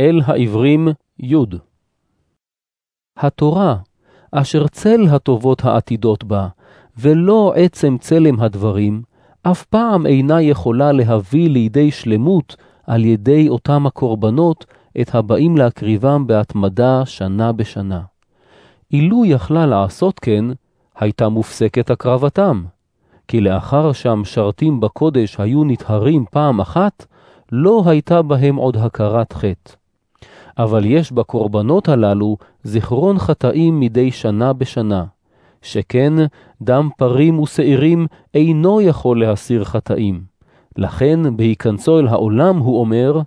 אל העברים י. התורה, אשר צל הטובות העתידות בה, ולא עצם צלם הדברים, אף פעם אינה יכולה להביא לידי שלמות על ידי אותם הקורבנות את הבאים להקריבם בהתמדה שנה בשנה. אילו יכלה לעשות כן, הייתה מופסקת הקרבתם, כי לאחר שהמשרתים בקודש היו נטהרים פעם אחת, לא הייתה בהם עוד הכרת חטא. אבל יש בקורבנות הללו זיכרון חטאים מדי שנה בשנה, שכן דם פרים ושעירים אינו יכול להסיר חטאים. לכן בהיכנסו אל העולם הוא אומר,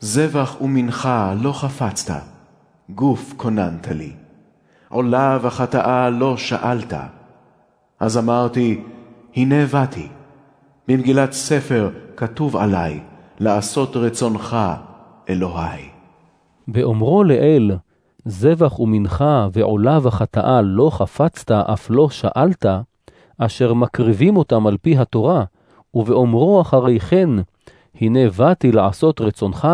זבח ומנחה לא חפצת, גוף כוננת לי. עולה וחטאה לא שאלת. אז אמרתי, הנה באתי. במגילת ספר כתוב עלי, לעשות רצונך, אלוהי. באומרו לאל, זבח ומנחה ועולה וחטאה לא חפצת, אף לא שאלת, אשר מקריבים אותם על פי התורה, ובאומרו אחרי כן, הנה באתי לעשות רצונך,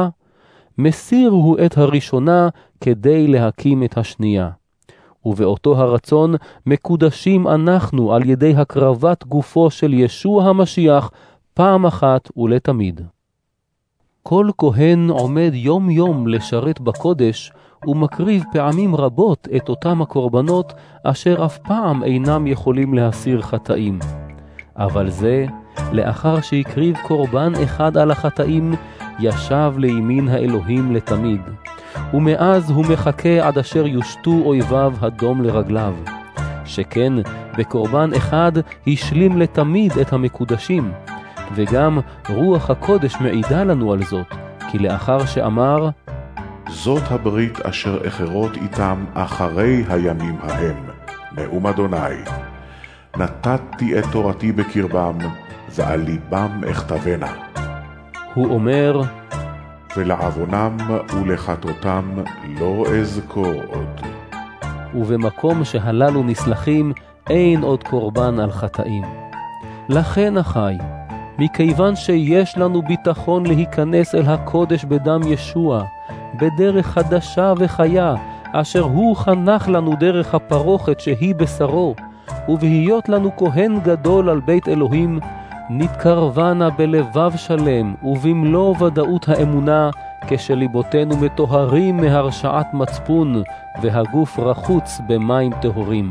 מסיר הוא את הראשונה כדי להקים את השנייה. ובאותו הרצון מקודשים אנחנו על ידי הקרבת גופו של ישוע המשיח פעם אחת ולתמיד. כל כהן עומד יום יום לשרת בקודש, ומקריב פעמים רבות את אותם הקורבנות, אשר אף פעם אינם יכולים להסיר חטאים. אבל זה, לאחר שהקריב קורבן אחד על החטאים, ישב לימין האלוהים לתמיד. ומאז הוא מחכה עד אשר יושתו אויביו הדום לרגליו. שכן בקורבן אחד השלים לתמיד את המקודשים, וגם רוח הקודש מעידה לנו על זאת, כי לאחר שאמר, זאת הברית אשר אחרות איתם אחרי הימים ההם, נאום אדוני. נתתי את תורתי בקרבם, ועל ליבם אכתבנה. הוא אומר, ולעוונם ולחטאותם לא אזכור עוד. ובמקום שהללו נסלחים, אין עוד קורבן על חטאים. לכן, אחי, מכיוון שיש לנו ביטחון להיכנס אל הקודש בדם ישוע, בדרך חדשה וחיה, אשר הוא חנך לנו דרך הפרוכת שהיא בשרו, ובהיות לנו כהן גדול על בית אלוהים, נתקרבנה בלבב שלם ובמלוא ודאות האמונה, כשליבותינו מטוהרים מהרשעת מצפון, והגוף רחוץ במים טהורים.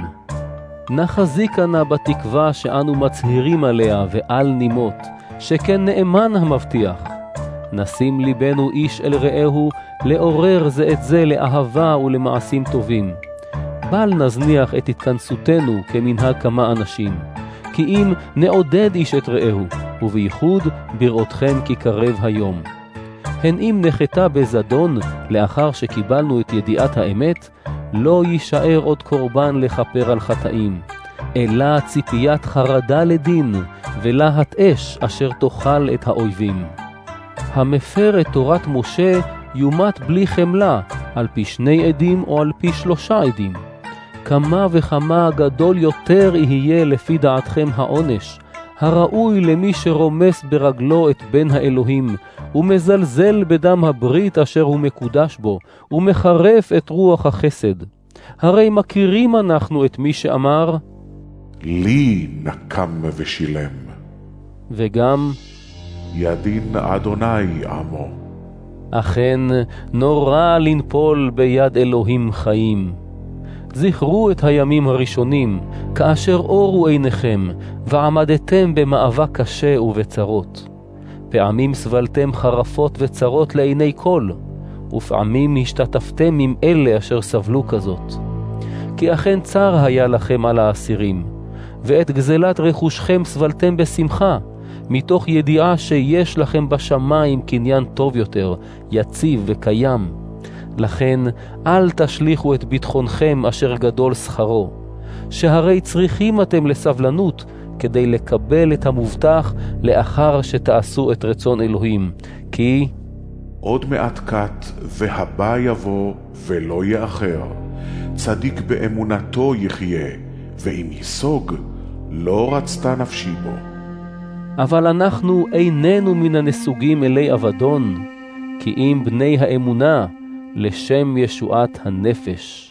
נחזיקה נא בתקווה שאנו מצהירים עליה ואל נימות, שכן נאמן המבטיח. נשים ליבנו איש אל רעהו, לעורר זה את זה לאהבה ולמעשים טובים. בל נזניח את התכנסותנו כמנהג כמה אנשים. כי אם נעודד איש את רעהו, ובייחוד בראותכם כי קרב היום. הן אם נחתה בזדון לאחר שקיבלנו את ידיעת האמת, לא יישאר עוד קורבן לכפר על חטאים, אלא ציפיית חרדה לדין, ולהט אש אשר תאכל את האויבים. המפר את תורת משה יומת בלי חמלה, על פי שני עדים או על פי שלושה עדים. כמה וכמה גדול יותר יהיה לפי דעתכם העונש, הראוי למי שרומס ברגלו את בן האלוהים, ומזלזל בדם הברית אשר הוא מקודש בו, ומחרף את רוח החסד. הרי מכירים אנחנו את מי שאמר, לי נקם ושילם. וגם, ידין אדוני עמו. אכן, נורא לנפול ביד אלוהים חיים. זכרו את הימים הראשונים, כאשר אורו עיניכם, ועמדתם במאבק קשה ובצרות. פעמים סבלתם חרפות וצרות לעיני כל, ופעמים השתתפתם עם אלה אשר סבלו כזאת. כי אכן צר היה לכם על האסירים, ואת גזלת רכושכם סבלתם בשמחה, מתוך ידיעה שיש לכם בשמיים קניין טוב יותר, יציב וקיים. לכן אל תשליכו את ביטחונכם אשר גדול שכרו, שהרי צריכים אתם לסבלנות כדי לקבל את המובטח לאחר שתעשו את רצון אלוהים, כי עוד מעט קט והבא יבוא ולא יאחר, צדיק באמונתו יחיה, ואם ייסוג, לא רצתה נפשי בו. אבל אנחנו איננו מן הנסוגים אלי אבדון, כי אם בני האמונה לשם ישועת הנפש.